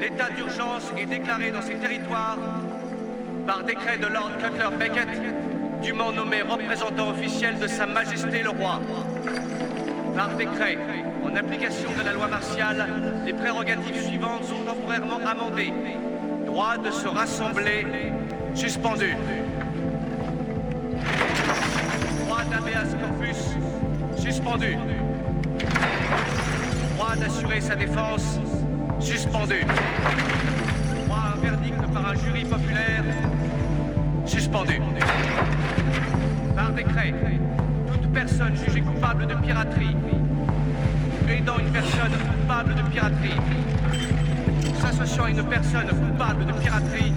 L'état d'urgence est déclaré dans ces territoires par décret de Lord Cutler Beckett, dûment nommé représentant officiel de Sa Majesté le Roi. Par décret, en application de la loi martiale, les prérogatives suivantes sont temporairement amendées. Droit de se rassembler suspendu. Droit d'habeas corpus suspendu. Droit d'assurer sa défense suspendu. Droit à un verdict par un jury populaire suspendu. Par décret, toute personne jugée coupable de piraterie, aidant une personne coupable de piraterie, s'associant à une personne coupable de piraterie,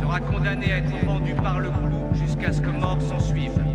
sera condamnée à être pendue par le clou jusqu'à ce que mort s'en suive.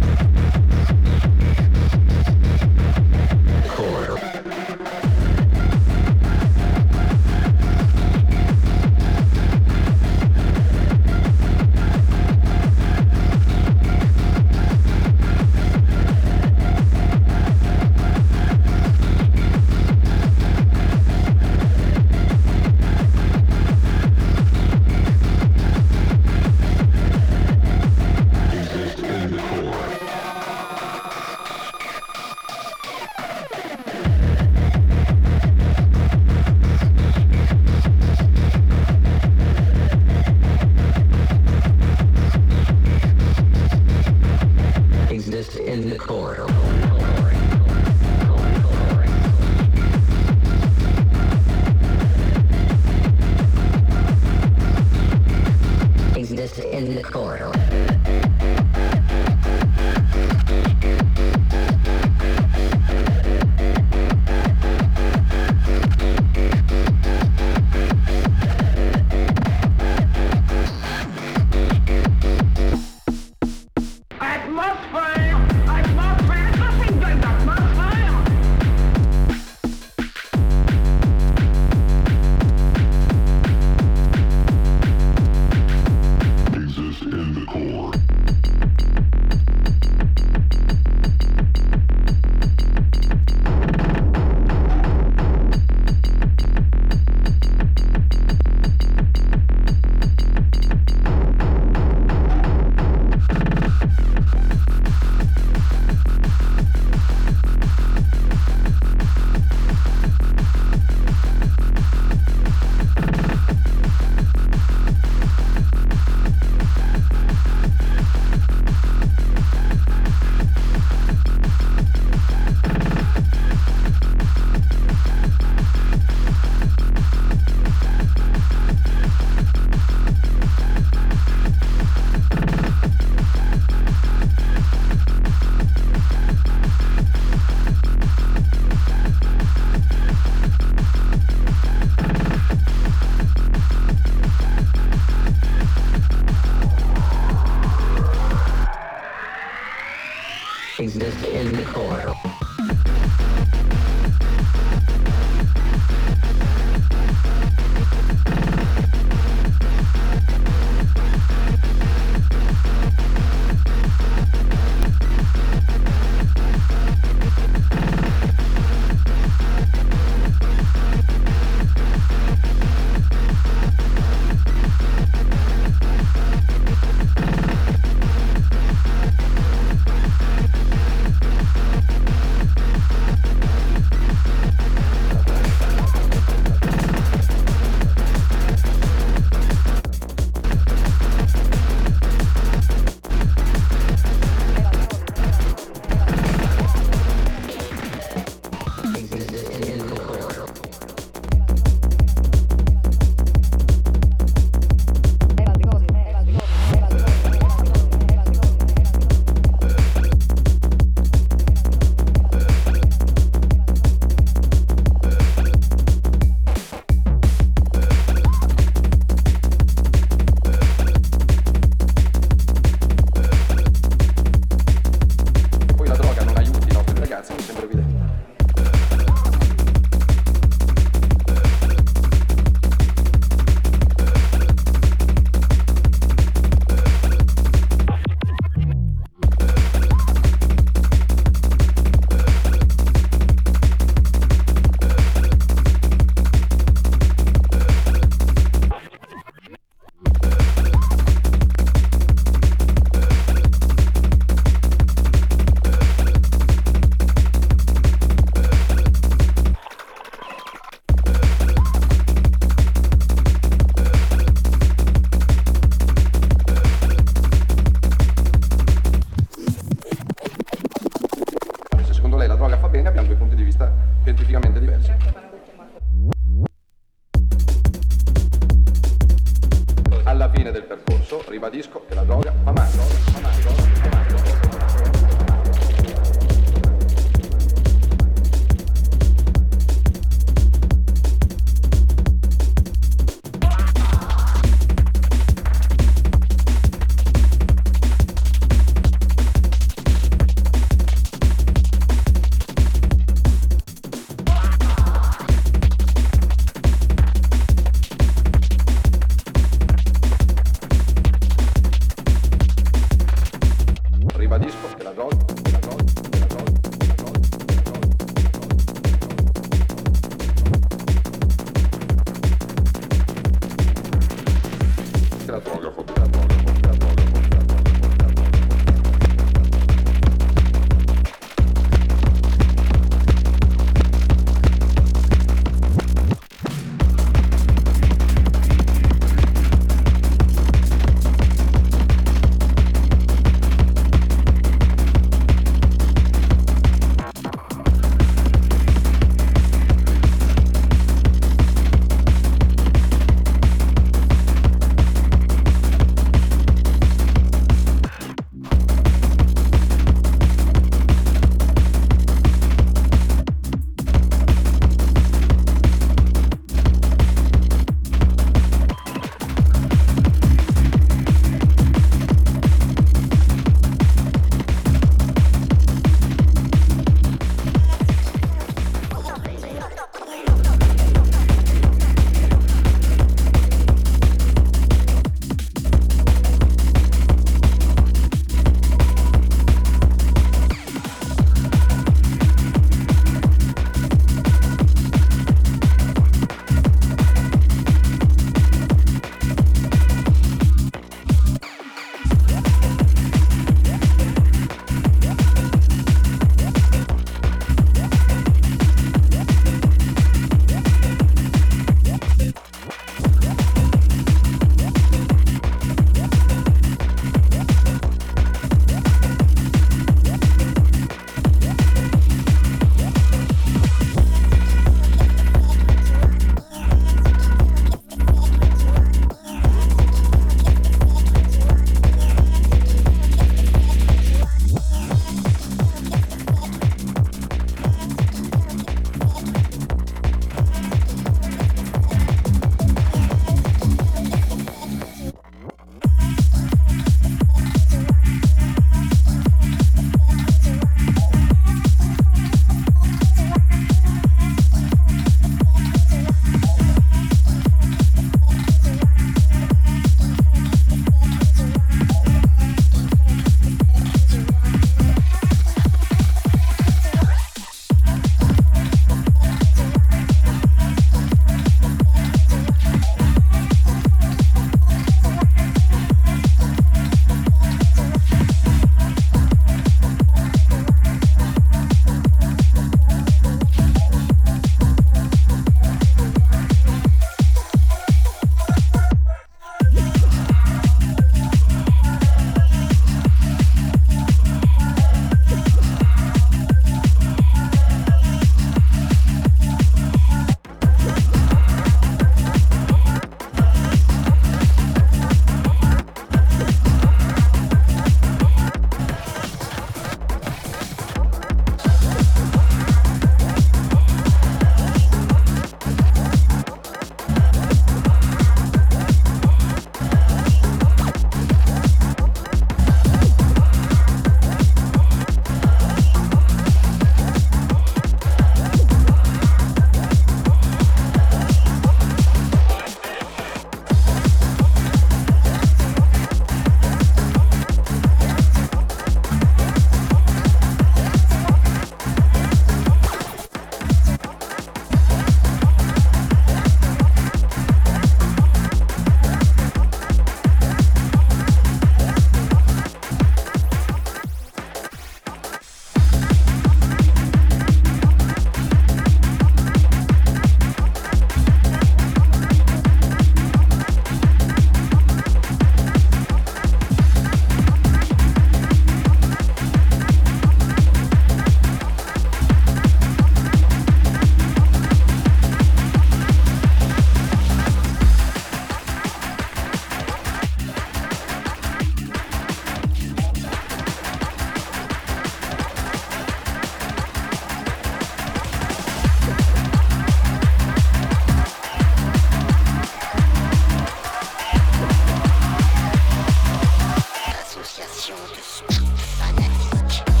Fanatik